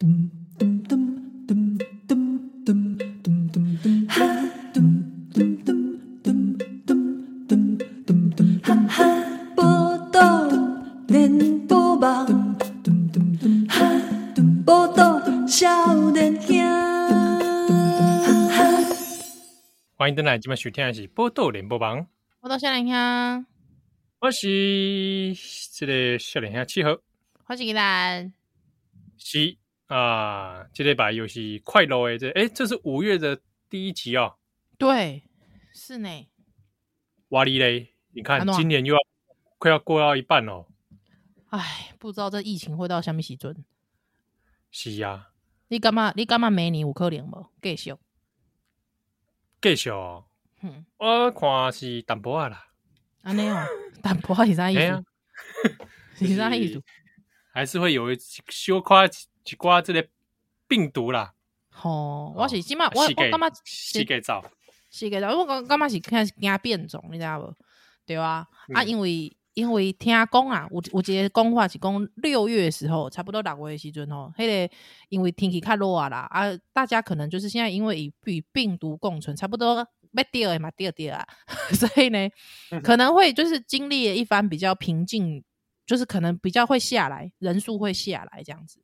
欢迎登来，今晚收听的是《报道联播网》。报道少年兄，我是这个少年兄七号，我是依兰，是啊，这礼拜又是快乐诶这，诶，这是五月的第一集哦。对，是呢。哇哩嘞，你看今年又要快要过到一半哦。哎，不知道这疫情会到什么时阵。是呀、啊。你干嘛？你干嘛？明年有可能无？继续。继续、哦，嗯，我看是淡薄啊啦。安尼哦，淡薄 是啥意思？是啥意思？还是会有一小夸一挂这个病毒啦。哦，我是起码我我感觉是个早，是个早，我感觉是开始惊变种，你知道无？对啊，啊，因为因为听讲啊，有有一个讲法是讲六月的时候，差不多六月的时阵吼，迄个因为天气较热啊啦，啊，大家可能就是现在因为与与病毒共存，差不多要掉的嘛，掉掉啊，所以呢，可能会就是经历了一番比较平静，就是可能比较会下来，人数会下来这样子。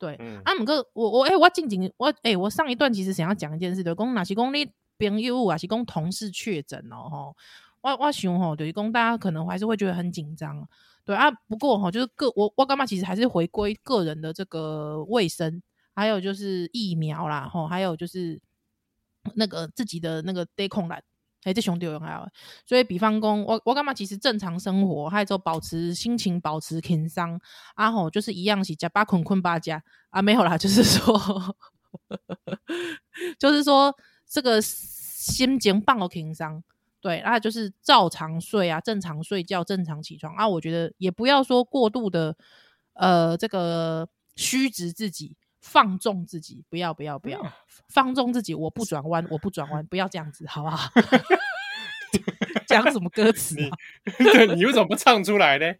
对，嗯、啊，毋过我我哎、欸，我静静我哎、欸，我上一段其实想要讲一件事，就讲若是讲你朋友啊，是讲同事确诊哦，吼。我我想吼，就是讲大家可能还是会觉得很紧张，对啊。不过吼，就是个我我干嘛，其实还是回归个人的这个卫生，还有就是疫苗啦，吼，还有就是那个自己的那个对抗力，哎，这兄弟还有。所以比方讲，我我干嘛，其实正常生活，还有就保持心情保持轻松，啊吼，就是一样是加八困困八加啊，没有啦，就是说，就是说这个心情放个轻松。对，那就是照常睡啊，正常睡觉，正常起床啊。我觉得也不要说过度的，呃，这个虚掷自己，放纵自己，不要不要不要放纵自己。我不转弯，我不转弯，不要这样子，好不好？讲什么歌词啊？对，你为什么不唱出来呢？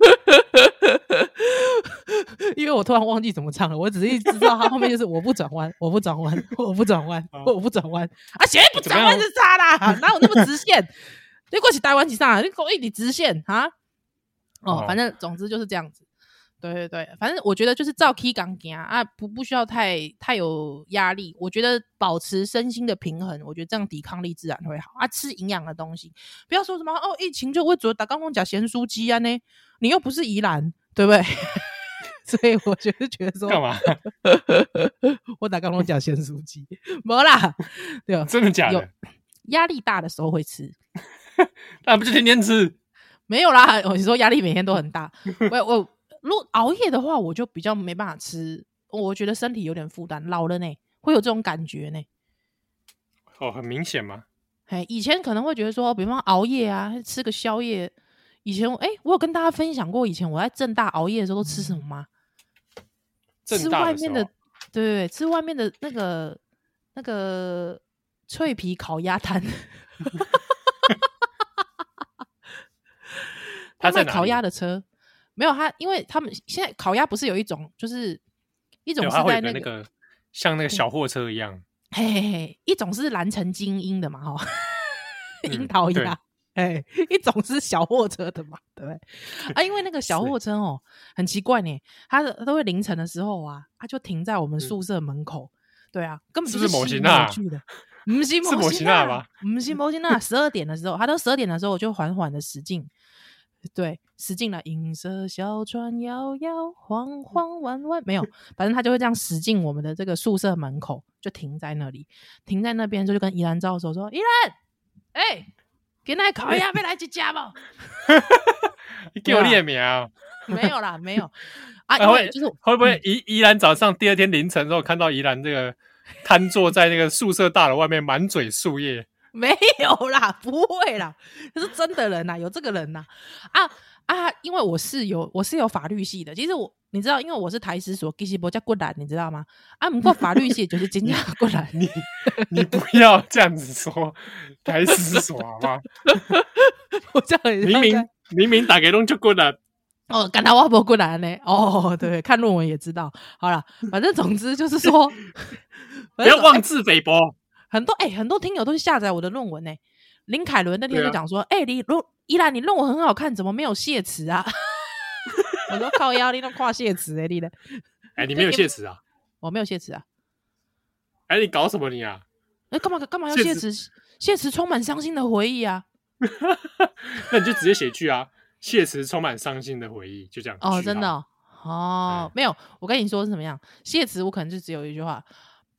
因为我突然忘记怎么唱了，我只是一知道他后面就是我不转弯，我不转弯，我不转弯，我不转弯啊！谁不转弯是啥啦？哪有那么直线？你过去台湾几上？你过一你直线啊？哦，反正总之就是这样子。对对对，反正我觉得就是照 K 港行啊，不不需要太太有压力。我觉得保持身心的平衡，我觉得这样抵抗力自然会好啊。吃营养的东西，不要说什么哦，疫情就会做打刚刚讲咸酥鸡啊呢？你又不是宜兰，对不对？所以我觉得觉得说干嘛？我打刚刚讲咸酥鸡，没啦，对吧？真的假的？压力大的时候会吃，那不就天天吃？没有啦，我说压力每天都很大，我我。如果熬夜的话，我就比较没办法吃，我觉得身体有点负担，老了呢，会有这种感觉呢。哦，很明显吗？哎，以前可能会觉得说，比方熬夜啊，吃个宵夜。以前，哎、欸，我有跟大家分享过，以前我在正大熬夜的时候都吃什么吗？吃外面的，对对对，吃外面的那个那个脆皮烤鸭摊。他在烤鸭的车。没有他，因为他们现在烤鸭不是有一种，就是一种是在那个，那个像那个小货车一样，嘿嘿嘿，一种是蓝城精英的嘛，哈，樱桃鸭，哎，一种是小货车的嘛，对不对？啊，因为那个小货车哦，很奇怪呢，它都会凌晨的时候啊，它就停在我们宿舍门口，对啊，根本就是摩西娜？去的，不是摩西娜吧？不是摩西娜，十二点的时候，它到十二点的时候，我就缓缓的驶进。对，驶进了银色小船摇摇晃晃弯弯，没有，反正他就会这样驶进我们的这个宿舍门口，就停在那里，停在那边就就跟宜兰招手说：“宜兰，哎、欸，给那烤鸭要来几家不？” 你给我列名啊？没有啦，没有 啊，因为就是会不会宜宜兰早上第二天凌晨之后看到宜兰这个瘫坐在那个宿舍大楼外面，满嘴树叶。没有啦，不会啦，这是真的人呐，有这个人呐，啊啊！因为我是有我是有法律系的，其实我你知道，因为我是台师所，其实不叫过来，你知道吗？啊，不过法律系就是真正过来，你你不要这样子说台师所好吗？我这样明明明明打给龙就过来，哦，感到我不过来呢。哦，对，看论文也知道。好了，反正总之就是说，不要妄自菲薄。很多哎、欸，很多听友都是下载我的论文呢。林凯伦那天就讲说：“哎、啊欸，你论依然你论文很好看，怎么没有谢词啊？” 我说：“靠腰，你都跨谢词哎，你的。哎、欸，你没有谢词啊？我没有谢词啊。哎、欸，你搞什么你啊？哎、欸，干嘛干嘛要谢词？谢词充满伤心的回忆啊。那你就直接写句啊。谢词充满伤心的回忆，就这样。哦，真的哦，没有。我跟你说是怎么样？谢词我可能就只有一句话：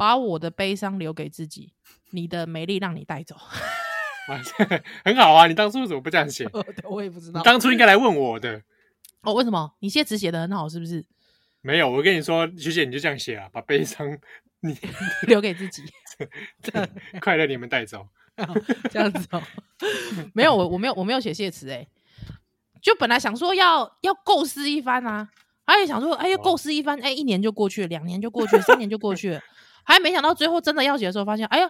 把我的悲伤留给自己，你的美丽让你带走。很好啊，你当初怎么不这样写？我也不知道，当初应该来问我的。哦，为什么？你谢词写的很好，是不是？没有，我跟你说，学姐你就这样写啊，把悲伤你留给自己，快乐你们带走，这样子哦。没有，我我没有我没有写谢词哎。就本来想说要要构思一番啊，而且想说，哎，要构思一番，哎，一年就过去了，两年就过去了，三年就过去了，还没想到最后真的要写的时候，发现，哎呀，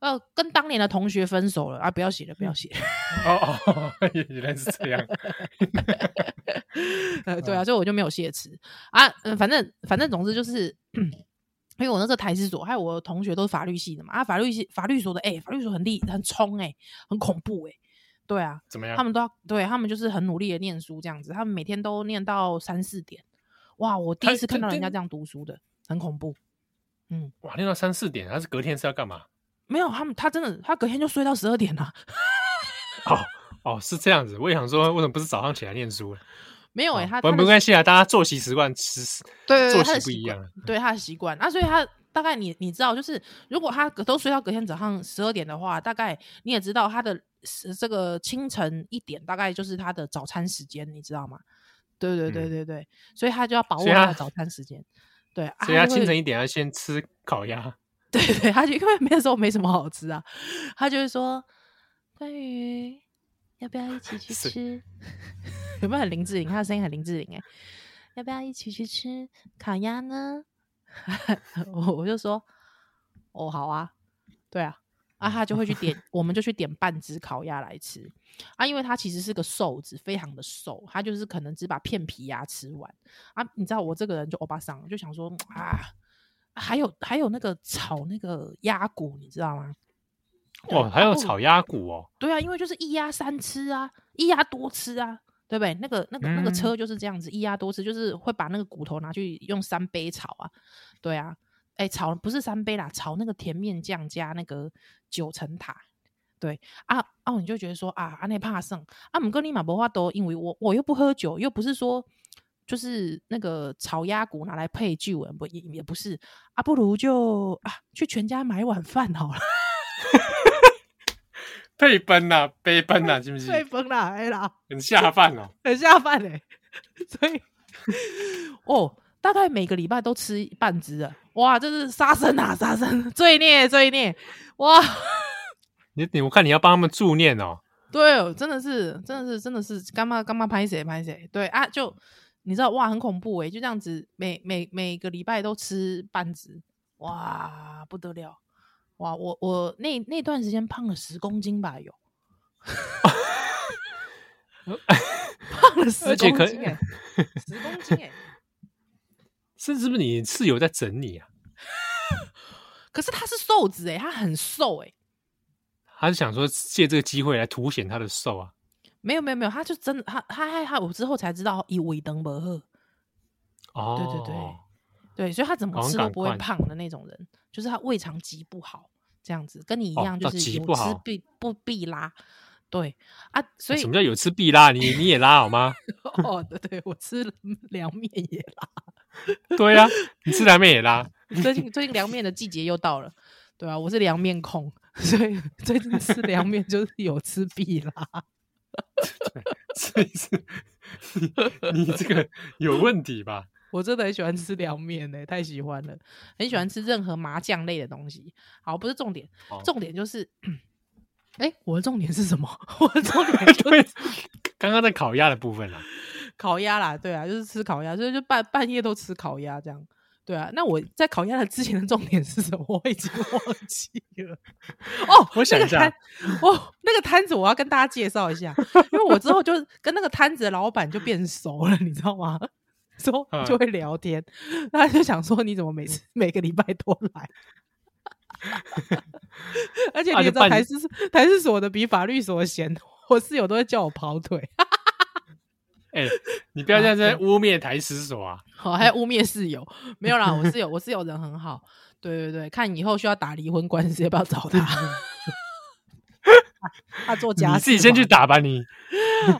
呃，跟当年的同学分手了啊，不要写了，不要写了。哦 哦，原来是这样。呃，对啊，所以我就没有谢词啊，嗯，反正反正总之就是，因为我那时候台师所，还有我的同学都是法律系的嘛，啊，法律系法律所的，哎，法律所很厉很冲，哎，很恐怖，哎。对啊，怎么样？他们都要对他们就是很努力的念书这样子，他们每天都念到三四点。哇，我第一次看到人家这样读书的，很恐怖。嗯，哇，练到三四点，他是隔天是要干嘛？没有，他们他真的他隔天就睡到十二点了。哦哦，是这样子。我也想说，为什么不是早上起来念书？没有哎、欸，他不没关系啊，大家作息习惯其实对作息不一样，对他的习惯啊，所以他。大概你你知道，就是如果他都睡到隔天早上十二点的话，大概你也知道他的这个清晨一点，大概就是他的早餐时间，你知道吗？对对对对对，嗯、所以他就要把握他的早餐时间。对，所以他清晨一点要先吃烤鸭。对对，他就因为那时候没什么好吃啊，他就是说：“关于要不要一起去吃？有没有很林志玲？他的声音很林志玲哎，要不要一起去吃烤鸭呢？” 我我就说，哦，好啊，对啊，啊，他就会去点，我们就去点半只烤鸭来吃啊，因为他其实是个瘦子，非常的瘦，他就是可能只把片皮鸭吃完啊。你知道我这个人就欧巴桑，就想说啊，还有还有那个炒那个鸭骨，你知道吗？哦，还有炒鸭骨哦，对啊，因为就是一鸭三吃啊，一鸭多吃啊。对不对？那个、那个、那个车就是这样子，一鸭多吃，就是会把那个骨头拿去用三杯炒啊。对啊，哎，炒不是三杯啦，炒那个甜面酱加那个九层塔。对啊，哦、啊，你就觉得说啊，阿内怕剩啊，姆哥尼马不话多，因为我我又不喝酒，又不是说就是那个炒鸭骨拿来配酒，不也也不是啊，不如就啊去全家买碗饭好了。配分呐，杯分呐，是不是？配奔啦，哎啦，很下饭哦，很下饭嘞。所以，哦，大概每个礼拜都吃半只的，哇，这是杀生啊，杀生，罪孽，罪孽，哇！你你，我看你要帮他们助念哦。对哦，真的是，真的是，真的是，干嘛干嘛拍谁拍谁？对啊，就你知道，哇，很恐怖哎，就这样子，每每每个礼拜都吃半只，哇，不得了。哇，我我那那段时间胖了十公斤吧，有，胖了十公斤哎，十公斤哎，是是不是你室友在整你啊？可是他是瘦子哎，他很瘦哎，他是想说借这个机会来凸显他的瘦啊？没有没有没有，他就真的他他他他，我之后才知道以为登伯赫哦，对对对对，所以他怎么吃都不会胖的那种人，就是他胃肠极不好。这样子跟你一样，就是有吃必不必拉，对啊，所以什么叫有吃必拉？你你也拉好吗？哦，对对，我吃凉面也拉，对呀、啊，你吃凉面也拉。最近最近凉面的季节又到了，对啊，我是凉面控，所以最近吃凉面就是有吃必拉。所以是你，你这个有问题吧？我真的很喜欢吃凉面呢，太喜欢了，很喜欢吃任何麻酱类的东西。好，不是重点，哦、重点就是，哎、欸，我的重点是什么？我的重点就是 刚刚在烤鸭的部分啦，烤鸭啦，对啊，就是吃烤鸭，所以就半半夜都吃烤鸭这样。对啊，那我在烤鸭的之前的重点是什么？我已经忘记了。哦，我想一下，哦，那个摊子我要跟大家介绍一下，因为我之后就跟那个摊子的老板就变熟了，你知道吗？说就会聊天，嗯、他就想说你怎么每次每个礼拜都来？而且你知道台式 台式所的比法律所闲，我室友都会叫我跑腿。哎、欸，你不要这样在污蔑台式所啊！好，还要污蔑室友？没有啦，我室友，我室友人很好。对对对，看以后需要打离婚官司，要不要找他？他做家事，你自己先去打吧。你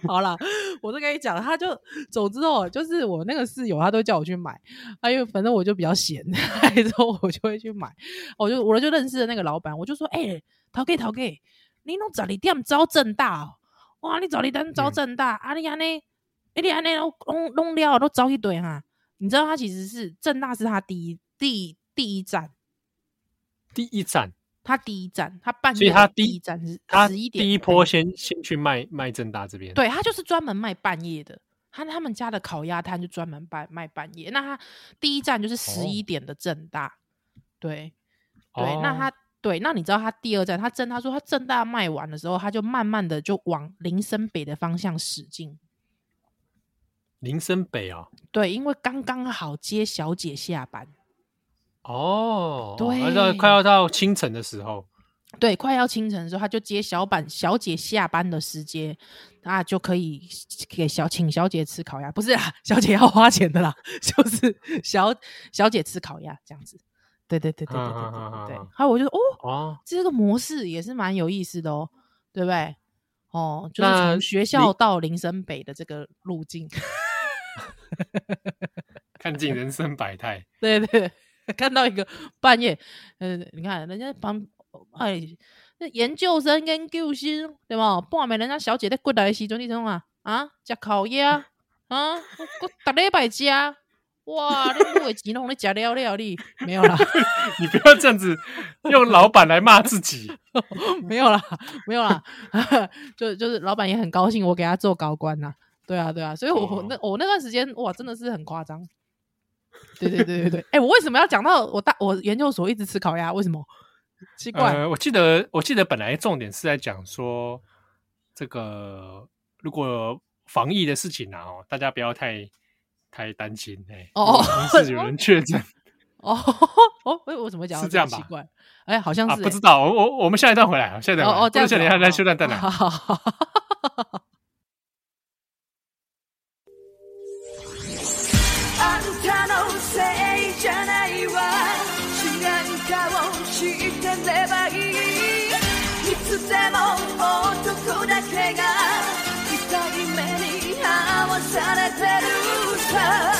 好了，我都跟你讲，他就走之后，就是我那个室友，他都叫我去买。啊，因为反正我就比较闲，之后我就会去买。我就我就认识的那个老板，我就说：“哎、欸，陶给陶给，你弄早你店招正大哦？哇，你早你店招正大，阿丽安呢？”哎，你安尼弄弄弄了都招一堆哈！你知道他其实是正大是他第一第第一站，第一站，他第一站，他半夜所以他第一站是十一点，第一波先先去卖卖正大这边，对，他就是专门卖半夜的，他他们家的烤鸭摊就专门卖卖半夜。那他第一站就是十一点的正大，哦、对对，哦、那他对，那你知道他第二站，他正他说他正大卖完的时候，他就慢慢的就往林森北的方向驶进。林森北啊，对，因为刚刚好接小姐下班。哦，对，快要到清晨的时候，对，快要清晨的时候，他就接小板小姐下班的时间，那就可以给小请小姐吃烤鸭，不是啊，小姐要花钱的啦，就是小小姐吃烤鸭这样子。对对对对对对对对。还有我就说哦，哦，这个模式也是蛮有意思的哦，对不对？哦，就是从学校到林森北的这个路径。看尽人生百态，对对，看到一个半夜，呃，你看人家旁，哎，那研究生跟研究生对吧？半夜人家小姐在过来的时阵，你说啊啊，吃烤鸭啊，我逐礼拜吃，哇，你不会激动你吃了了你没有啦，你不要这样子 用老板来骂自己，没有啦，没有啦，就就是老板也很高兴，我给他做高官呐。对啊，对啊，所以我、哦、那我那段时间哇，真的是很夸张。对对对对对，哎、欸，我为什么要讲到我大我研究所一直吃烤鸭？为什么？奇怪。呃，我记得我记得本来重点是在讲说这个如果防疫的事情啊，大家不要太太担心。哎、欸，哦，是有人确诊。哦 哦，哎，我怎么讲是这样吧？奇怪，哎，好像是、欸啊、不知道。我我我们下一段回来，下一段哦哦，这样下一段再休段再来。resolution.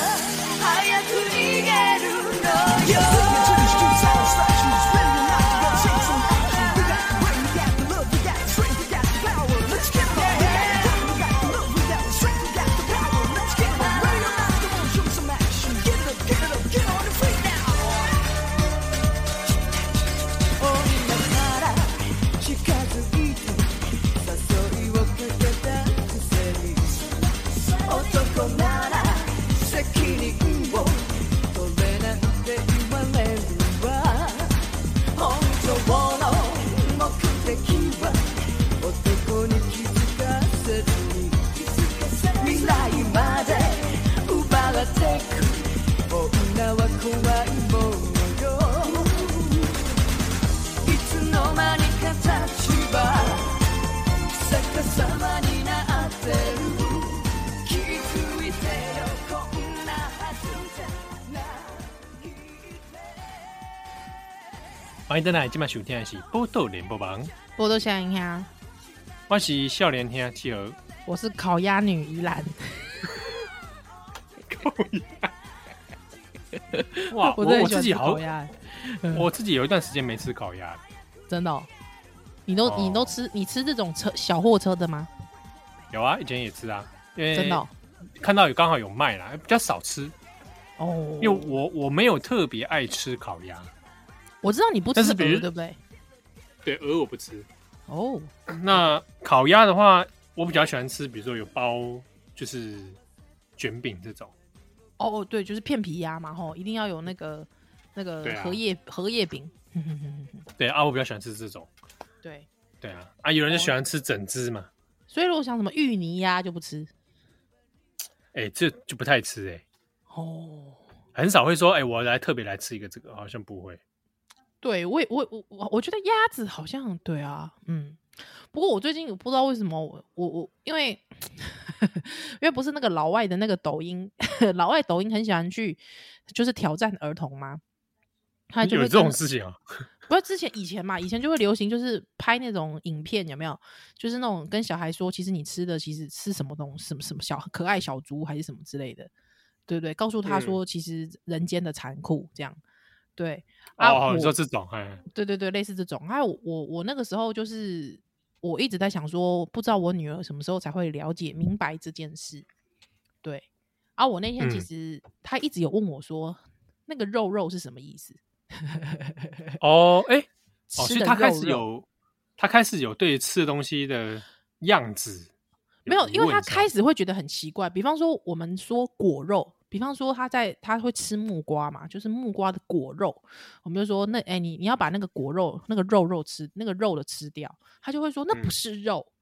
欢迎回来，今晚收听的是《宝岛联播网》。宝岛小林兄，我是笑脸兄企鹅，我是烤鸭女依兰。烤鸭，哇！我我自己好，我自己有一段时间没吃烤鸭，真的、哦？你都、哦、你都吃？你吃这种车小货车的吗？有啊，以前也吃啊，因为真的、哦、看到有刚好有卖啦，比较少吃哦，因为我我没有特别爱吃烤鸭。我知道你不吃鹅，对不对？对，鹅我不吃。哦，oh. 那烤鸭的话，我比较喜欢吃，比如说有包就是卷饼这种。哦哦，对，就是片皮鸭嘛，吼，一定要有那个那个荷叶、啊、荷叶饼。对啊，我比较喜欢吃这种。对对啊，啊，有人就喜欢吃整只嘛。所以如果像什么芋泥鸭就不吃。哎、欸，这就不太吃哎、欸。哦，很少会说哎、欸，我来特别来吃一个这个，好像不会。对我我我我我觉得鸭子好像对啊，嗯。不过我最近不知道为什么我我我因为因为不是那个老外的那个抖音，老外抖音很喜欢去就是挑战儿童吗？他就会有这种事情啊？不是之前以前嘛，以前就会流行就是拍那种影片，有没有？就是那种跟小孩说，其实你吃的其实吃什么东西，什么什么小可爱小猪还是什么之类的，对不对？告诉他说，其实人间的残酷这样。对啊，你说这种，哎对对对，类似这种。还有我我我那个时候就是。我一直在想说，不知道我女儿什么时候才会了解明白这件事。对，啊，我那天其实她一直有问我说，嗯、那个肉肉是什么意思？哦，哎、欸，哦，所以她开始有，她开始有对吃的东西的样子没有，因为她开始会觉得很奇怪。比方说，我们说果肉。比方说，他在他会吃木瓜嘛，就是木瓜的果肉。我们就说，那哎、欸，你你要把那个果肉、那个肉肉吃，那个肉的吃掉，他就会说那不是肉。嗯、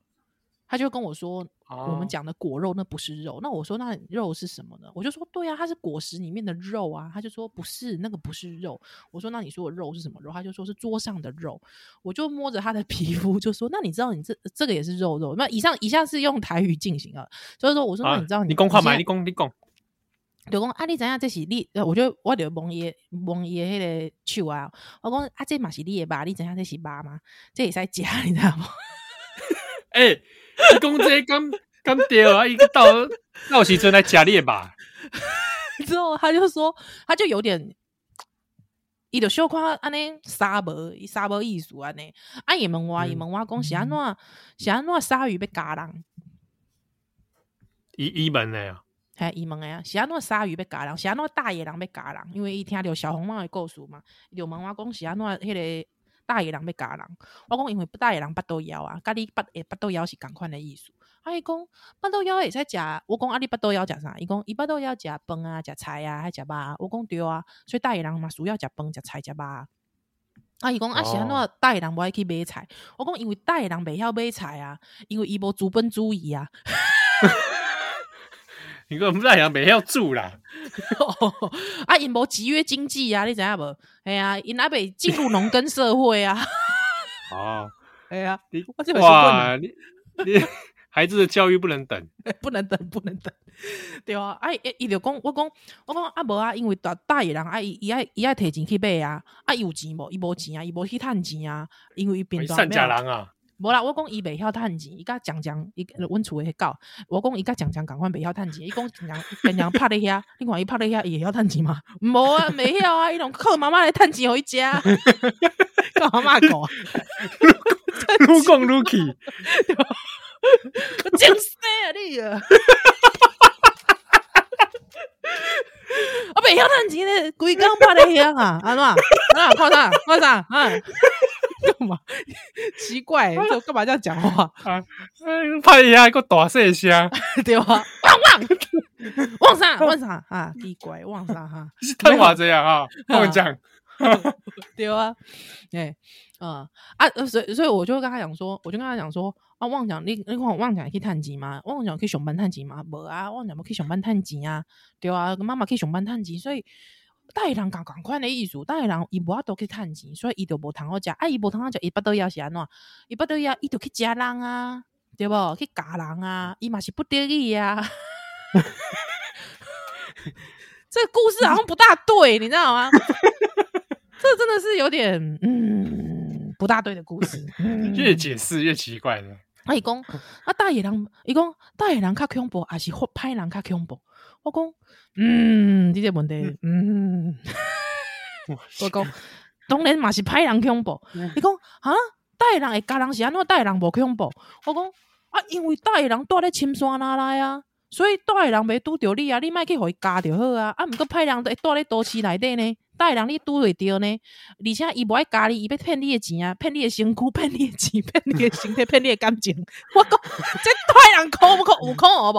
他就跟我说，哦、我们讲的果肉那不是肉。那我说，那肉是什么呢？我就说，对啊，它是果实里面的肉啊。他就说不是，那个不是肉。我说，那你说的肉是什么肉？他就说是桌上的肉。我就摸着他的 皮肤就说，那你知道你这这个也是肉肉？那以上以下是用台语进行啊，所以说我说那你知道你、啊、你讲话吗？你公你讲。就讲啊，你知影这是你？我就我就摸伊摸伊迄个手啊。我讲啊，这嘛是你的肉？你知影这是肉吗？这会使食，你知道吗？哎、欸，你讲这刚刚对啊，一个到到时阵来食你的肉。之后他就说，他就有点，伊就小看安尼沙无，伊鲨无意思安尼。啊，伊问我，伊问我讲是安怎，是安怎鲨鱼要咬人？伊伊问的呀。哎，伊问诶啊，是安怎鲨鱼要咬人？是安怎大野狼要咬人？因为伊听着小红帽诶故事嘛，伊就问我讲是安怎迄个大野狼要咬人？我讲因为大野狼巴肚枵啊，甲你巴诶巴肚枵是共款诶意思。啊，伊讲巴肚枵会使食，我讲啊，你巴肚枵食啥？伊讲伊巴肚枵食饭啊，食菜啊，还食肉啊。我讲对啊，所以大野狼嘛需要食饭、食菜、食肉。啊，伊讲啊是安怎大野人无爱去买菜？我讲因为大野人袂晓买菜啊，因为伊无资本主义啊。你个不大洋没要住啦，啊，因无集约经济啊，你知影无？哎呀，因阿未进入农耕社会啊。哦，哎呀，你哇，你你 孩子的教育不能等，不能等，不能等，对啊，哎，伊就讲，我讲，我讲啊，无啊，因为大大野人啊，伊伊爱伊爱摕钱去买啊，啊，有钱无？伊无钱啊，伊无去趁钱啊，因为伊变善假人啊。无啦，我讲伊袂晓趁钱，伊甲讲讲，伊阮厝诶狗，我讲伊甲讲讲共款袂晓趁钱，伊讲讲讲讲拍咧遐，你看伊拍咧遐，伊会晓趁钱吗？无啊，袂晓啊，伊拢靠妈妈来趁钱互伊食，靠妈妈讲，愈讲愈气，我真死啊你啊！我袂晓趁钱咧，规工拍咧遐啊，安怎？啊，看啥？看啥？啊？干嘛？奇怪、欸，这干嘛这样讲话 啊？拍一下一个大声声，对吧？旺旺旺啥？旺啥啊？奇怪，旺啥哈？太话这样啊？跟我讲，对啊，哎，嗯啊，所以所以我就跟他讲说，我就跟他讲说啊，旺讲你你看旺讲可以探钱吗？旺讲可以上班探钱吗？无啊，旺讲不可以上班探钱啊？对啊，妈妈可以上班探钱，所以。大野人共共款的意思，大野人伊无法度去趁钱，所以伊就无通好食。啊，伊无通好食，伊巴肚枵是安怎？伊巴肚枵，伊就去食人啊，对无？去咬人啊，伊嘛是不得已啊。这个故事好像不大对，你知道吗？这真的是有点嗯不大对的故事。嗯、越解释越奇怪了。啊，伊讲啊，大野人，伊讲大野人较恐怖，还是歹人较恐怖？我讲。嗯，这个问题，嗯，我讲当然嘛是歹人恐怖。你讲啊，带人会家人是安怎？带人无恐怖。我讲啊，因为带人住咧深山哪来啊？所以大个人袂拄着你啊，你莫去互伊加着好啊。啊，毋过歹人会住咧都市内底呢，大个人你拄会着呢，而且伊无爱加你，伊要骗你诶钱啊，骗你诶身躯，骗你诶钱，骗你诶身体，骗你诶感情。我讲这大人可不可有可好无？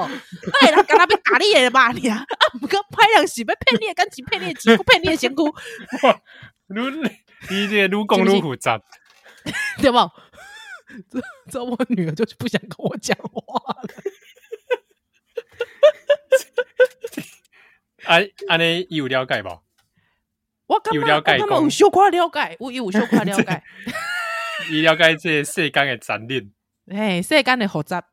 大个人敢若要加你的吧尔啊，毋过歹人是要骗你诶感情，骗你诶钱，骗你诶身躯。愈你这个愈讲愈复杂，对无？这这我女儿就是不想跟我讲话了。安安尼有了解无？我有了解，他们有小可了解，我有小可了解。伊了解这世间的残忍，嘿，世间的复杂。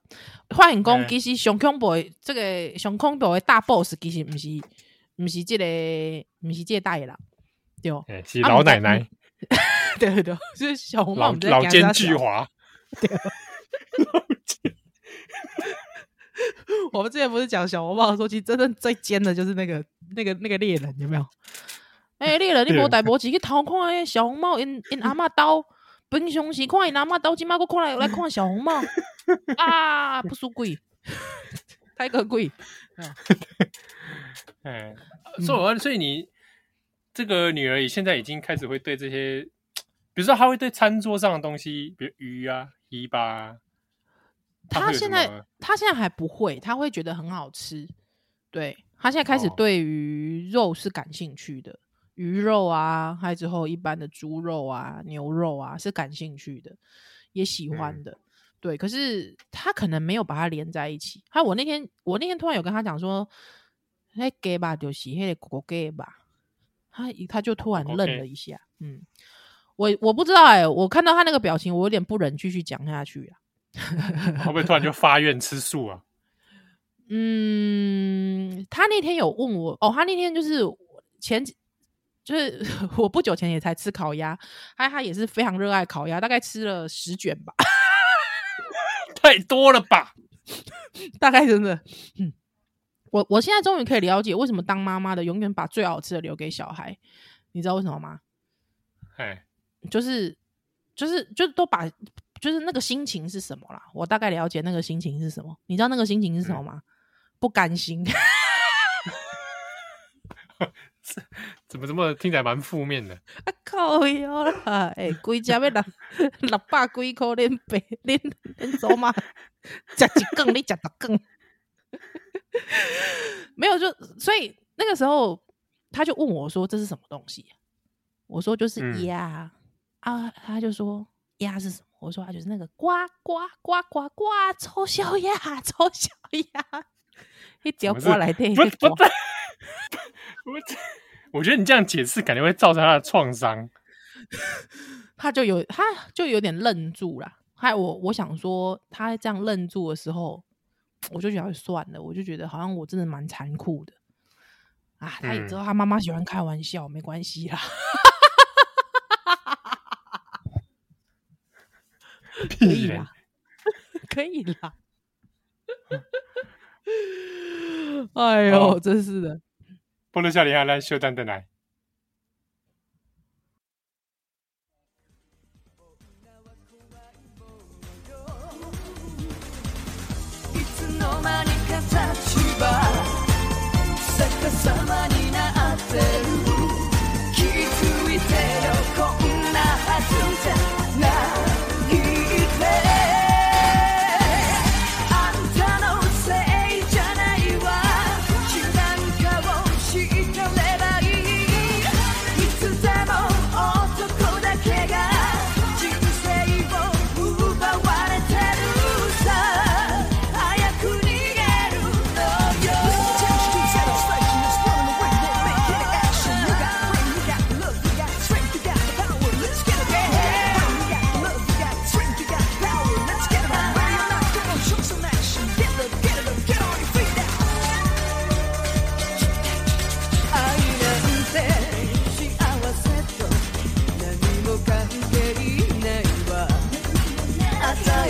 发现讲其实上恐怖的，这个上恐怖的大 boss 其实毋是，毋是这个，毋是这个大爷啦，对，是老奶奶。对对 对，就是小红帽老奸巨猾。对。我们之前不是讲小红帽说，其实真正最尖的就是那个、那个、那个猎人，有没有？哎、欸，猎人，你无带无钱去偷看诶，小红帽因因阿嬷刀，平常时看因阿嬷刀，今麦阁看来来看小红帽 啊，不输鬼，太可贵。哎，所以，所以你这个女儿现在已经开始会对这些，比如说，她会对餐桌上的东西，比如鱼啊、鱼吧。他现在他现在还不会，他会觉得很好吃。对，他现在开始对于肉是感兴趣的，哦、鱼肉啊，还有之后一般的猪肉啊、牛肉啊是感兴趣的，也喜欢的。嗯、对，可是他可能没有把它连在一起。还有我那天我那天突然有跟他讲说，那给吧，就是那个狗给吧，他他就突然愣了一下。嗯，我我不知道哎、欸，我看到他那个表情，我有点不忍继续讲下去啊。会不会突然就发愿吃素啊？嗯，他那天有问我哦，他那天就是前就是我不久前也才吃烤鸭，他他也是非常热爱烤鸭，大概吃了十卷吧，太多了吧？大概真的，嗯，我我现在终于可以了解为什么当妈妈的永远把最好吃的留给小孩，你知道为什么吗？哎，就是就是就都把。就是那个心情是什么啦？我大概了解那个心情是什么。你知道那个心情是什么吗？嗯、不甘心。怎么怎么听起来蛮负面的？啊靠哟啦！哎、欸，规家要六六百几块恁白恁恁走嘛？吃一羹你吃六羹？没有就所以那个时候他就问我说：“这是什么东西？”我说：“就是鸭、嗯、啊。”他就说：“鸭是什么？”我说他就是那个呱呱呱呱呱，丑小鸭，丑小鸭，一条过来的。不不不，我觉得你这样解释，感觉会造成他的创伤。他就有，他就有点愣住了。还有我，我想说，他这样愣住的时候，我就觉得算了，我就觉得好像我真的蛮残酷的啊。他也知道他妈妈喜欢开玩笑，没关系啦。可以啦可以啦，哎呦真是的。不能夏梨还来修蛋蛋奶。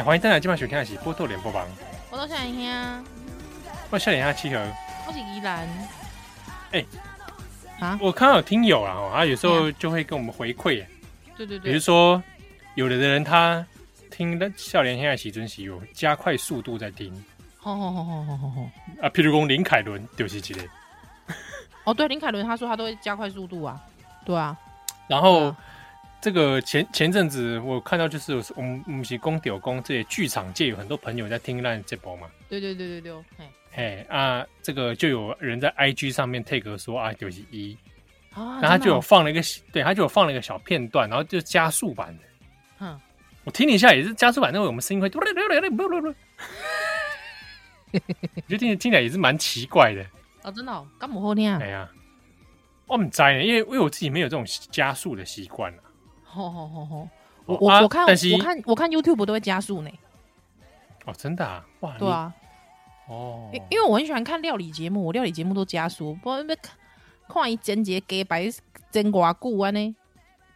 哎，欢迎大家今晚收听的是《波多连播榜》。我都想听啊！我笑脸下七和。我是依兰。哎，啊！我看到有听友啊，他有时候就会跟我们回馈。对对对。比如说，有的人他听的笑脸现在喜尊喜有加快速度在听。好好好好好好好。啊，譬如说林凯伦就是之类。哦，对，林凯伦他说他都会加快速度啊。对啊。然后。这个前前阵子我看到就是我们我们是公屌公这些剧场界有很多朋友在听烂这波嘛，对对对对对，嘿。啊，这个就有人在 IG 上面 take 说啊九十一，然后他就有放了一个，对，他就有放了一个小片段，然后就加速版的，嗯，我听了一下也是加速版，那个我们声音会，我觉得听听起来也是蛮奇怪的。啊，真的，干么好听啊？哎呀，我们在呢，因为因为我自己没有这种加速的习惯了。吼吼吼吼！我我我看我看我看 YouTube 都会加速呢。哦，真的啊？哇，对啊。哦，因为我很喜欢看料理节目，我料理节目都加速，不然看看一整节给白蒸瓜固啊呢。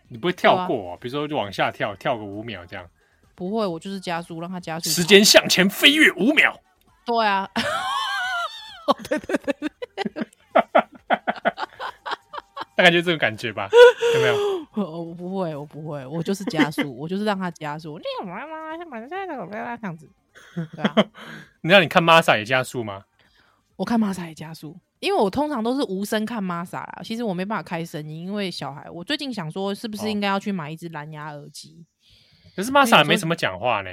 你不会跳过？比如说就往下跳，跳个五秒这样？不会，我就是加速，让它加速。时间向前飞跃五秒。对啊。对 对 对。大概就这个感觉吧，有没有？我不会，我不会，我就是加速，我就是让他加速。你干嘛嘛？像马上在那个这样子，对啊。你让你看玛莎也加速吗？我看玛莎也加速，因为我通常都是无声看玛莎啦。其实我没办法开声音，因为小孩。我最近想说，是不是应该要去买一只蓝牙耳机？可是玛莎也没什么讲话呢。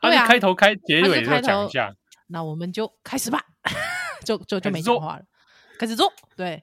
对啊，开头开结尾要讲一下。那我们就开始吧，就就就没讲话了，开始做，对。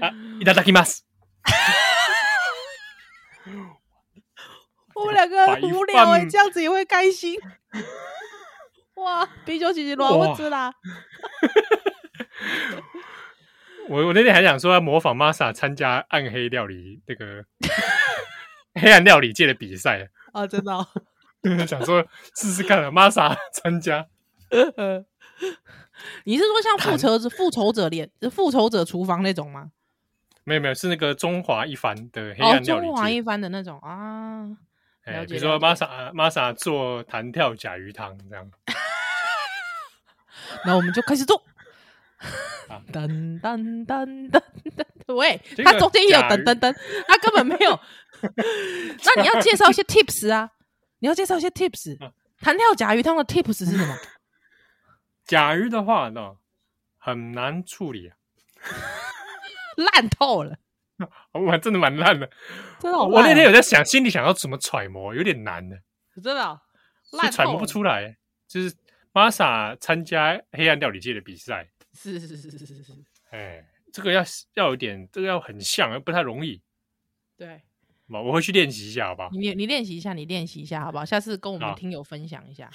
啊，いただきます。我们两个很无聊哎，这样子也会开心。哇，啤酒姐姐乱我吃啦！我我那天还想说要模仿玛莎参加暗黑料理那个黑暗料理界的比赛啊，真的、哦，想说试试看玛莎参加。你是说像复仇者复仇者连复仇者厨房那种吗？ 没有没有，是那个中华一番的黑暗料理、哦、中华一番的那种啊。哎，比如说玛莎玛莎做弹跳甲鱼汤这样。那我们就开始做。噔噔噔噔噔，喂，它中间也有噔噔噔，它根本没有。那你要介绍一些 tips 啊？你要介绍一些 tips。弹跳甲鱼汤的 tips 是什么？甲鱼的话呢，很难处理啊。烂透了，我真的蛮烂的，真的。我那天有在想，心里想要怎么揣摩，有点难的，真的，是揣摩不出来。就是玛莎参加黑暗料理界的比赛，是是是是是是。哎，这个要要有点，这个要很像，不太容易。对，我我会去练习一下，好不好？你你练习一下，你练习一下，好不好？下次跟我们听友分享一下。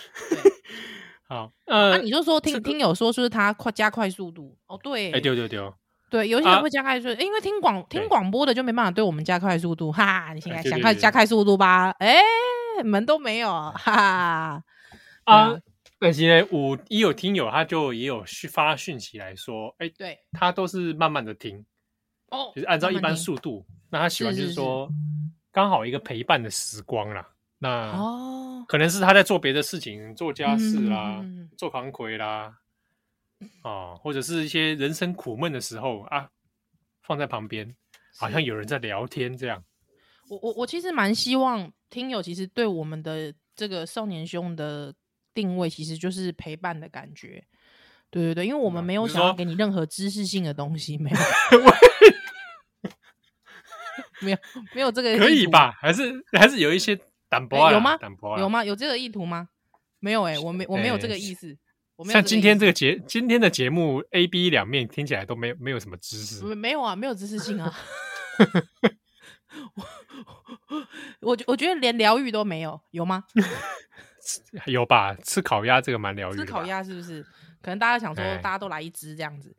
好，呃，你就说听听友说，就是他快加快速度？哦，对，哎，对对对。对，有些人会加快速度，因为听广听广播的就没办法对我们加快速度，哈！你现在想快加快速度吧？哎，门都没有，哈哈！啊，但是呢，我也有听友，他就也有去发讯息来说，哎，对，他都是慢慢的听，哦，就是按照一般速度。那他喜欢就是说，刚好一个陪伴的时光啦。那哦，可能是他在做别的事情，做家事啦，做扛魁啦。啊，或者是一些人生苦闷的时候啊，放在旁边，好像有人在聊天这样。我我我其实蛮希望听友其实对我们的这个少年兄的定位，其实就是陪伴的感觉。对对对，因为我们没有想要给你任何知识性的东西，没有，没有没有这个可以吧？还是还是有一些胆薄、啊欸、有吗？胆薄、啊、有吗？有这个意图吗？没有哎、欸，我没我没有这个意思。欸像今天这个节，今天的节目 A、B 两面听起来都没有没有什么知识，没有啊，没有知识性啊。我我觉得连疗愈都没有，有吗？有吧，吃烤鸭这个蛮疗愈。吃烤鸭是不是？可能大家想说，大家都来一只这样子。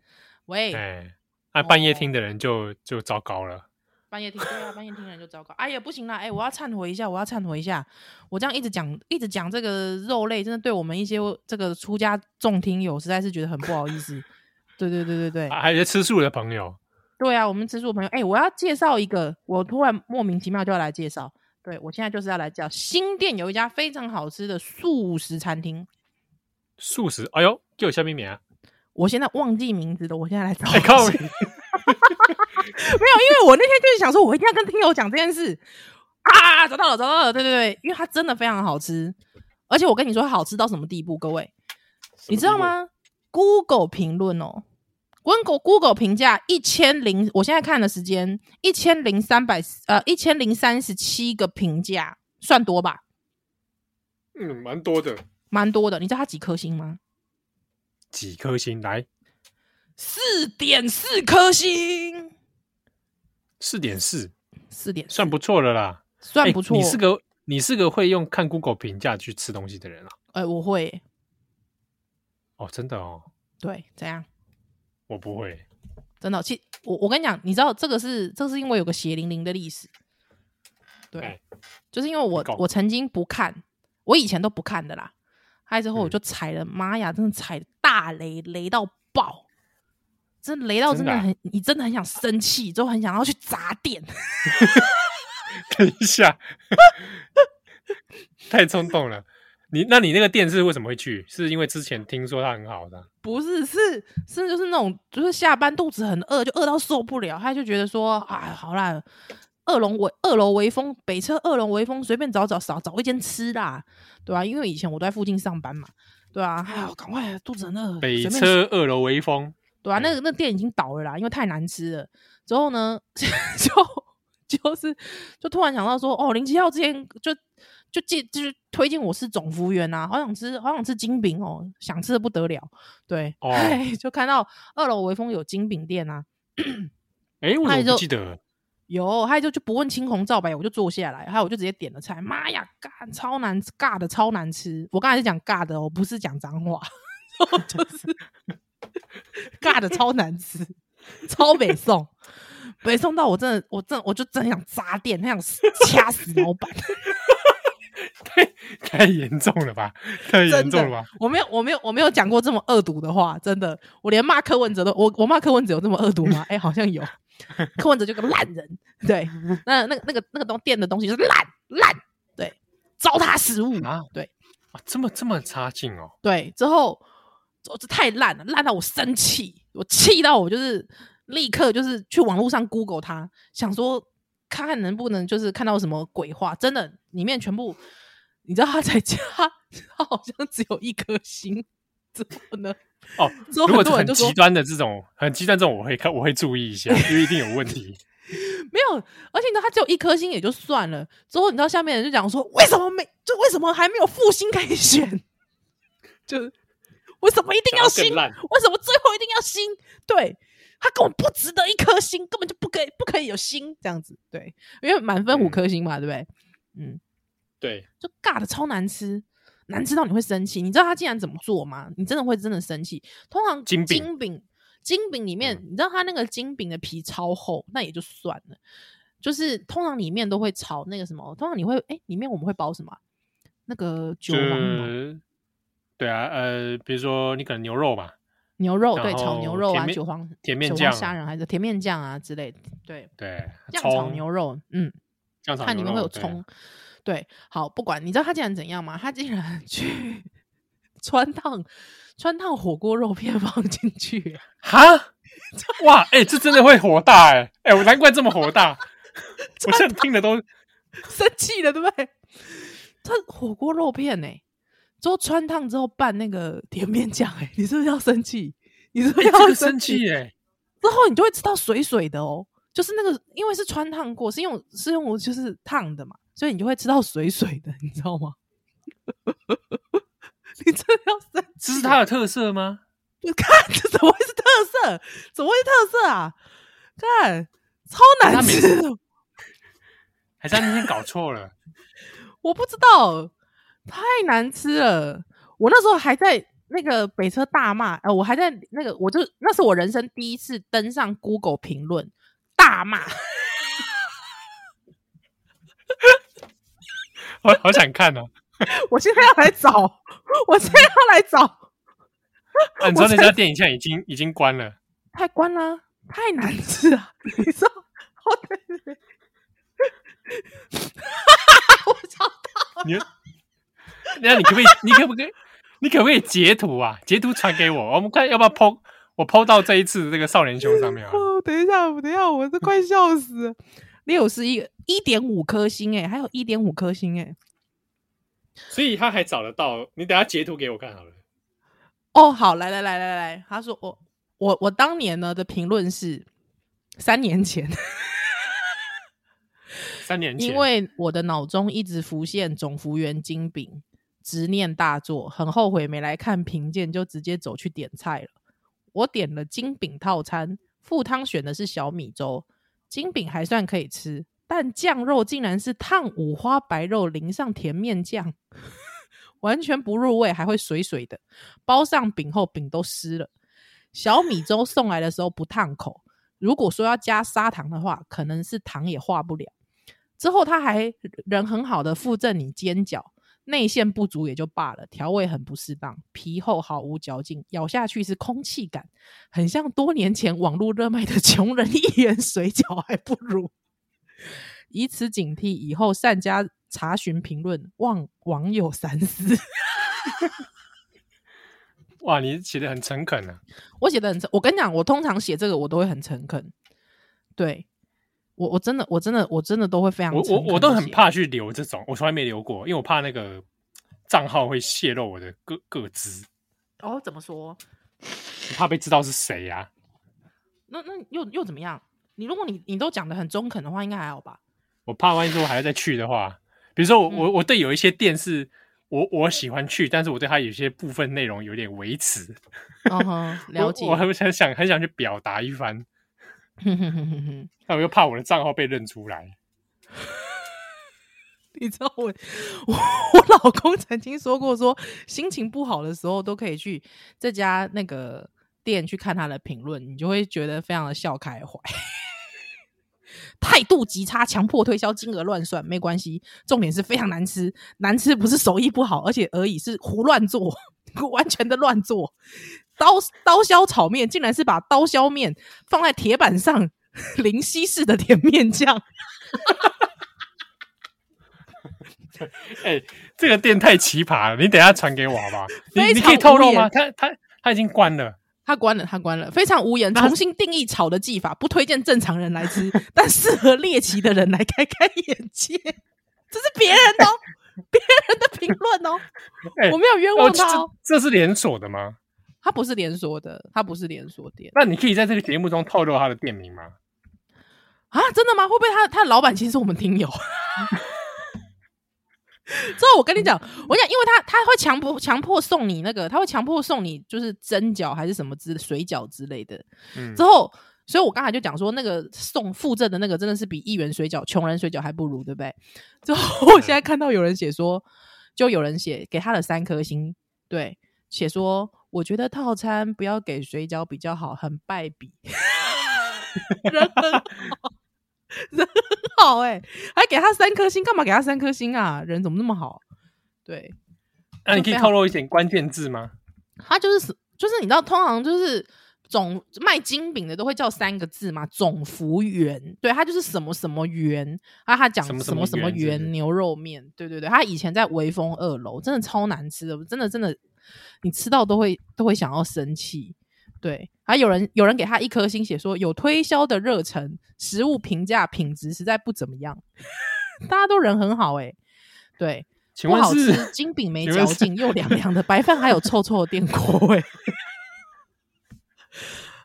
喂，哎，那半夜听的人就就糟糕了。半夜听，对啊，半夜听人就糟糕。哎呀，不行了，哎，我要忏悔一下，我要忏悔一下。我这样一直讲，一直讲这个肉类，真的对我们一些这个出家众听友，实在是觉得很不好意思。对对对对对，还有些吃素的朋友。对啊，我们吃素的朋友，哎，我要介绍一个，我突然莫名其妙就要来介绍。对，我现在就是要来叫新店有一家非常好吃的素食餐厅。素食，哎呦，就有下面名啊！我现在忘记名字了，我现在来找。没有，因为我那天就是想说，我一定要跟听友讲这件事啊！找到了，找到了，对对对，因为它真的非常好吃，而且我跟你说，好吃到什么地步？各位，你知道吗？Google 评论哦，Google Google 评价一千零，我现在看的时间一千零三百呃一千零三十七个评价，算多吧？嗯，蛮多的，蛮多的。你知道它几颗星吗？几颗星？来。四点四颗星，四点四，四点算不错了啦，算不错。你是个你是个会用看 Google 评价去吃东西的人啊？哎，我会。哦，真的哦。对，怎样？我不会。真的，其实我我跟你讲，你知道这个是这是因为有个血淋淋的历史。对，就是因为我我曾经不看，我以前都不看的啦。还之后我就踩了，妈呀，真的踩大雷，雷到爆。真雷到真的很，真的啊、你真的很想生气，就很想要去砸店。等一下，太冲动了。你那你那个店是为什么会去？是因为之前听说它很好的？不是，是是就是那种，就是下班肚子很饿，就饿到受不了，他就觉得说，啊，好啦，二龙围二楼微风北车二龙微风，随便找找找找一间吃啦，对吧、啊？因为以前我都在附近上班嘛，对吧、啊？哎呀，赶快肚子很饿，北车二楼微风。对啊，那个那店已经倒了啦，因为太难吃了。之后呢，就就是就突然想到说，哦，林七号之前就就介就是推荐我是总服务员呐，好想吃好想吃金饼哦，想吃的不得了。对，哦、就看到二楼微风有金饼店啊。哎、欸，我怎么不记得？有，他就就不问青红皂白，我就坐下来，还有我就直接点了菜。妈呀，尬超难尬的超难吃。我刚才是讲尬的，我不是讲脏话，就是。尬的超难吃，超北宋，北宋到我真的，我真的，我就真想砸店，很想掐死老板，太太严重了吧，太严重了吧？我没有，我没有，我没有讲过这么恶毒的话，真的，我连骂柯文哲都，我我骂柯文哲有这么恶毒吗？哎、欸，好像有，柯文哲就个烂人，对，那那个那个那个东店的东西就是烂烂，对，糟蹋食物啊，对，啊，这么这么差劲哦，对，之后。这这太烂了，烂到我生气，我气到我就是立刻就是去网络上 Google 它，想说看看能不能就是看到什么鬼话。真的，里面全部你知道他在家，他好像只有一颗星，怎么呢？哦，如果是很极端的这种，很极端这种，我会看，我会注意一下，因为一定有问题。没有，而且呢，他只有一颗星也就算了。之后你知道下面人就讲说，为什么没？就为什么还没有复星可以选？就。为什么一定要星？为什么最后一定要星？对，他根本不值得一颗星，根本就不可以，不可以有星这样子。对，因为满分五颗星嘛，嗯、对不对？嗯，对，就尬的超难吃，难吃到你会生气。你知道他竟然怎么做吗？你真的会真的生气。通常金饼，金饼，金饼里面，嗯、你知道他那个金饼的皮超厚，那也就算了。就是通常里面都会炒那个什么，通常你会哎，里面我们会包什么？那个韭黄。对啊，呃，比如说你可能牛肉吧，牛肉对，炒牛肉啊，韭黄甜面酱、虾仁还是甜面酱啊之类的，对对，酱炒牛肉，嗯，酱炒牛肉，看里面会有葱，对，好，不管你知道他竟然怎样吗？他竟然 去穿烫穿烫火锅肉片放进去，哈，哇，哎、欸，这真的会火大哎、欸，哎、欸，我难怪这么火大，我 现在听的都生气了，对不对？这火锅肉片呢、欸？之后汆烫之后拌那个甜面酱，哎，你是不是要生气？你是不是要生气？哎、欸，之后你就会吃到水水的哦，就是那个，因为是穿烫过，是用是用就是烫的嘛，所以你就会吃到水水的，你知道吗？你真的要生气？这是它的特色吗？你 看，这怎么会是特色？怎么会是特色啊？看，超难吃。还是他那天搞错了？我不知道，太难吃了。我那时候还在那个北车大骂，呃，我还在那个，我就那是我人生第一次登上 Google 评论大骂。我好想看哦！我现在要来找，我现在要来找。啊、你知道那家店现在已经已经关了？太关了，太难吃了。你知道？哦，对对对。我找到了。你，那你可不可以？你可不可以？你可不可以截图啊？截图传给我，我们看要不要 po？我 po 到这一次这个少年兄上面啊。哦，等一下，等一下，我都快笑死了。六十一一点五颗星哎，还有一点五颗星哎，所以他还找得到。你等下截图给我看好了。哦，好，来来来来来，他说我我我当年呢的评论是三年前，三年前，因为我的脑中一直浮现总服员金饼，执念大作，很后悔没来看评鉴，就直接走去点菜了。我点了金饼套餐，副汤选的是小米粥。金饼还算可以吃，但酱肉竟然是烫五花白肉淋上甜面酱，完全不入味，还会水水的。包上饼后，饼都湿了。小米粥送来的时候不烫口，如果说要加砂糖的话，可能是糖也化不了。之后他还人很好的附赠你煎饺。内馅不足也就罢了，调味很不适当，皮厚毫无嚼劲，咬下去是空气感，很像多年前网络热卖的 穷人一元水饺还不如。以此警惕，以后善加查询评论，望网友三思。哇，你写的很诚恳啊！我写的很诚，我跟你讲，我通常写这个我都会很诚恳，对。我我真的我真的我真的都会非常，我我我都很怕去留这种，我从来没留过，因为我怕那个账号会泄露我的个个资。哦，怎么说？我怕被知道是谁呀、啊？那那又又怎么样？你如果你你都讲的很中肯的话，应该还好吧？我怕万一说我还要再去的话，比如说我、嗯、我我对有一些店是我我喜欢去，但是我对它有些部分内容有点维持。嗯哼，了 解。我，很想很想去表达一番。哼哼哼哼哼，那我又怕我的账号被认出来。你知道我我老公曾经说过说，说心情不好的时候都可以去这家那个店去看他的评论，你就会觉得非常的笑开怀。态度极差，强迫推销，金额乱算，没关系，重点是非常难吃，难吃不是手艺不好，而且而已是胡乱做，完全的乱做。刀刀削炒面竟然是把刀削面放在铁板上淋西式的甜面酱，哎、欸，这个店太奇葩了！你等下传给我好不好？你你可以透露吗？他他他已经关了，他关了，他关了，非常无言。重新定义炒的技法，不推荐正常人来吃，但适合猎奇的人来开开眼界。这是别人哦，别人的评论哦，欸、我没有冤枉他哦。这，这是连锁的吗？他不是连锁的，他不是连锁店。那你可以在这个节目中透露他的店名吗？啊，真的吗？会不会他他的老板其实是我们听友？之后我跟你讲，我讲，因为他他会强迫强迫送你那个，他会强迫送你就是蒸饺还是什么之水饺之类的。嗯，之后，所以我刚才就讲说，那个送附赠的那个真的是比一元水饺、穷人水饺还不如，对不对？之后我现在看到有人写说，就有人写给他的三颗星，对，写说。我觉得套餐不要给水饺比较好，很败笔。人很好，人很好哎、欸，还给他三颗星，干嘛给他三颗星啊？人怎么那么好？对，那、啊、你可以透露一点关键字吗？他就是就是你知道，通常就是总卖金饼的都会叫三个字嘛，总服员。对，他就是什么什么员啊，他讲什么什么什么员牛肉面。对对对，他以前在微风二楼，真的超难吃的，真的真的。你吃到都会都会想要生气，对，还有人有人给他一颗星，写说有推销的热忱，食物评价品质实在不怎么样，大家都人很好哎、欸，对，不好吃，金饼没嚼劲，又凉凉的，白饭还有臭臭的电锅味，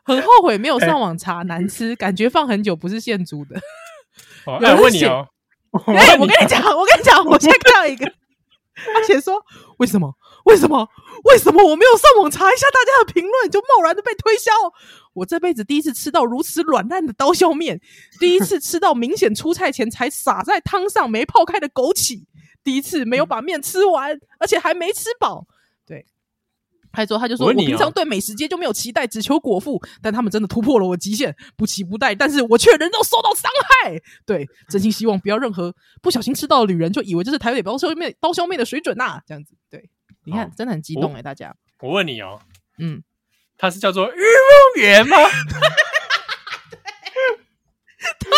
很后悔没有上网查，难吃，感觉放很久不是现煮的。我问你哦，哎，我跟你讲，我跟你讲，我先看到一个。而且说为什么？为什么？为什么我没有上网查一下大家的评论，就贸然的被推销？我这辈子第一次吃到如此软烂的刀削面，第一次吃到明显出菜前才撒在汤上没泡开的枸杞，第一次没有把面吃完，而且还没吃饱。还说，他就说我平常对美食街就没有期待，只求果腹，但他们真的突破了我极限，不期不待，但是我却人肉受到伤害。对，真心希望不要任何不小心吃到的旅人就以为这是台北刀削面刀削面的水准呐、啊，这样子。对，你看，真的很激动哎、欸，大家。我问你哦，嗯，他是叫做日梦园吗？对。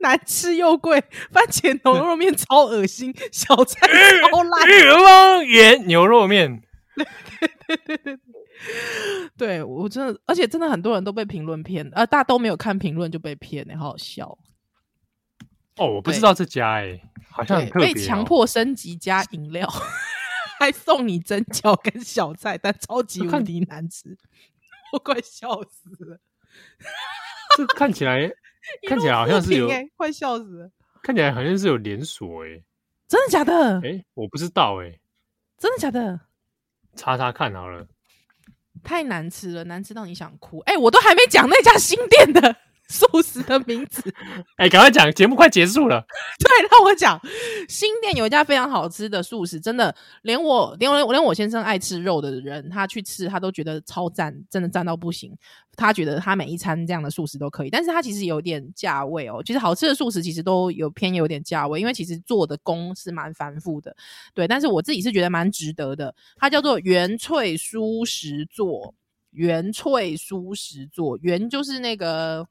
难吃又贵，番茄牛肉面超恶心，小菜 超烂。御凤园牛肉面，对对对对，对我真的，而且真的很多人都被评论骗，呃，大家都没有看评论就被骗，哎，好好笑。哦，我不知道这家哎、欸，好像很特别、哦、被强迫升级加饮料，还送你蒸饺跟小菜，但超级无敌难吃，我快笑死了。这看起来。看起来好像是有，快笑死了！看起来好像是有连锁哎，真的假的？哎，我不知道哎，真的假的？查查看好了，太难吃了，难吃到你想哭！哎，我都还没讲那家新店的。素食的名字，哎、欸，赶快讲，节目快结束了。对，让我讲，新店有一家非常好吃的素食，真的，连我，连我，连我先生爱吃肉的人，他去吃，他都觉得超赞，真的赞到不行。他觉得他每一餐这样的素食都可以，但是他其实有点价位哦。其实好吃的素食其实都有偏有点价位，因为其实做的工是蛮繁复的。对，但是我自己是觉得蛮值得的。它叫做原萃蔬食座，原萃蔬食座，原就是那个。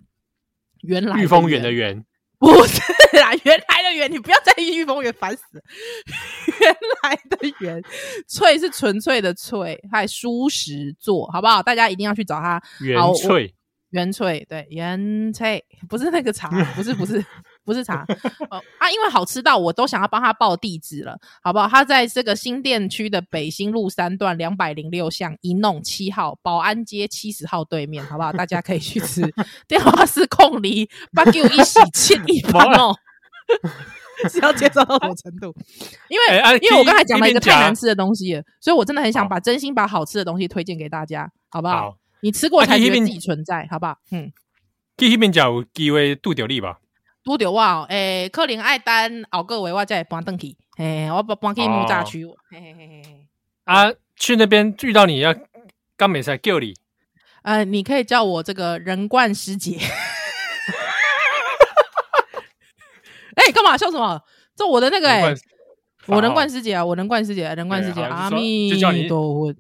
原来御风园的园不是啦，原来的园，你不要在意御风园，烦死了。原来的园，翠是纯粹的翠，还舒适座，好不好？大家一定要去找它。原翠，原翠，对，原翠，不是那个茶，不是，不是。不是茶哦啊，因为好吃到我都想要帮他报地址了，好不好？他在这个新店区的北新路三段两百零六巷一弄七号保安街七十号对面，好不好？大家可以去吃。电话是空离八九一喜七一八哦，是要介绍到什么程度？因为、欸啊、因为我刚才讲了一个太难吃的东西了，所以我真的很想把真心把好吃的东西推荐给大家，好不好？好，你吃过才觉得自己存在，好不好？嗯，去那边讲有机会拄到你吧。拄着我哦，诶、欸，可能爱等后个月我再搬转去，嘿，我搬搬去木栅区，嘿嘿嘿嘿。啊，去那边遇到你要刚美才叫你，呃，你可以叫我这个人冠师姐。哎、欸，干嘛笑什么？这我的那个哎、欸，我人冠师姐啊，我人冠师姐，人冠师姐，阿弥陀佛。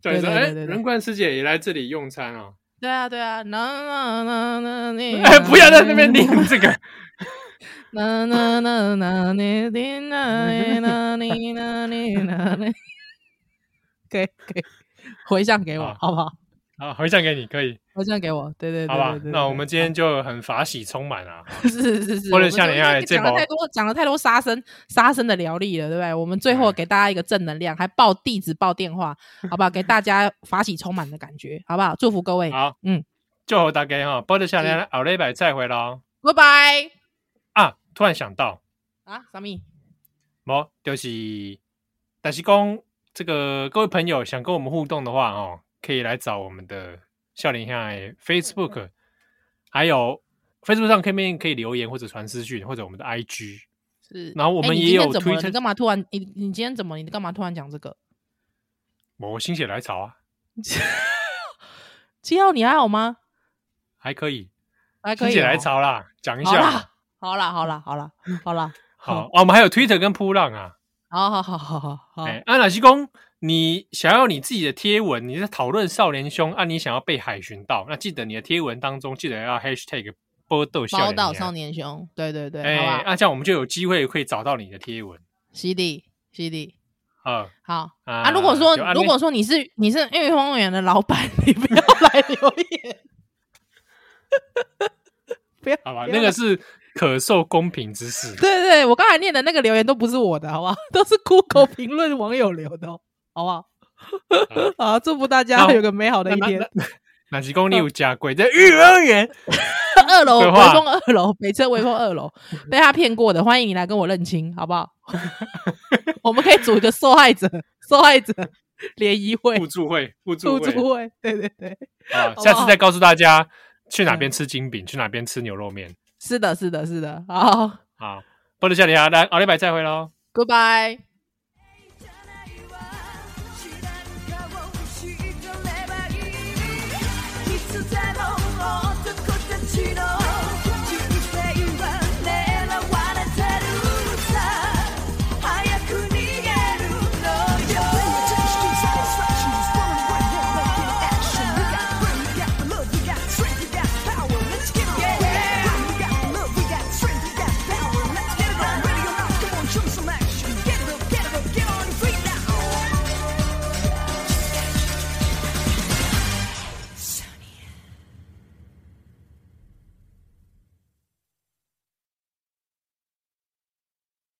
对对对对，对，人冠师姐也来这里用餐啊。对啊，对啊，那那那那你，哎，不要在那边念这个。那那那那你你那你那你那你那你，给给回向给我，好不好？好，回向给你，可以回向给我，对对对，好吧。那我们今天就很法喜充满啊，是是是，或者像你讲了太多，讲了太多杀生杀生的疗力了，对不对？我们最后给大家一个正能量，还报地址报电话，好不好？给大家法喜充满的感觉，好不好？祝福各位，好，嗯，祝福大家哈，波多少年后礼拜再会喽，拜拜。啊！突然想到啊，什么？不，就是，但是讲这个各位朋友想跟我们互动的话哦，可以来找我们的笑脸下 Facebook，还有 Facebook 上可以可以留言或者传私讯，或者我们的 IG 是。然后我们也有 Twitter。你干嘛突然？你你今天怎么？你干嘛突然讲这个？我心血来潮啊！七号你还好吗？还可以，还可以。心血来潮啦，讲一下。好啦好啦好啦好啦好，我们还有 Twitter 跟扑浪啊。好好好好好好。哎，安娜西公，你想要你自己的贴文，你在讨论少年兄，啊，你想要被海巡到，那记得你的贴文当中记得要 Hashtag 波豆少年兄，对对对，哎，那这样我们就有机会可以找到你的贴文。犀利，犀利。啊，好啊。如果说如果说你是你是御凤园的老板，你不要来留言。不要，好吧，那个是。可受公平之事。对对对，我刚才念的那个留言都不是我的，好不好？都是 Google 评论网友留的，好不好？好，祝福大家有个美好的一天。那是公你有家贵在育儿园二楼，微风二楼，北车微风二楼，被他骗过的，欢迎你来跟我认亲，好不好？我们可以组一个受害者受害者联谊会、互助会、互助会、互助会，对对对。啊，下次再告诉大家去哪边吃金饼，去哪边吃牛肉面。是的，是的，是的。好，好，不能笑你啊，来，奥利百再会喽，Goodbye。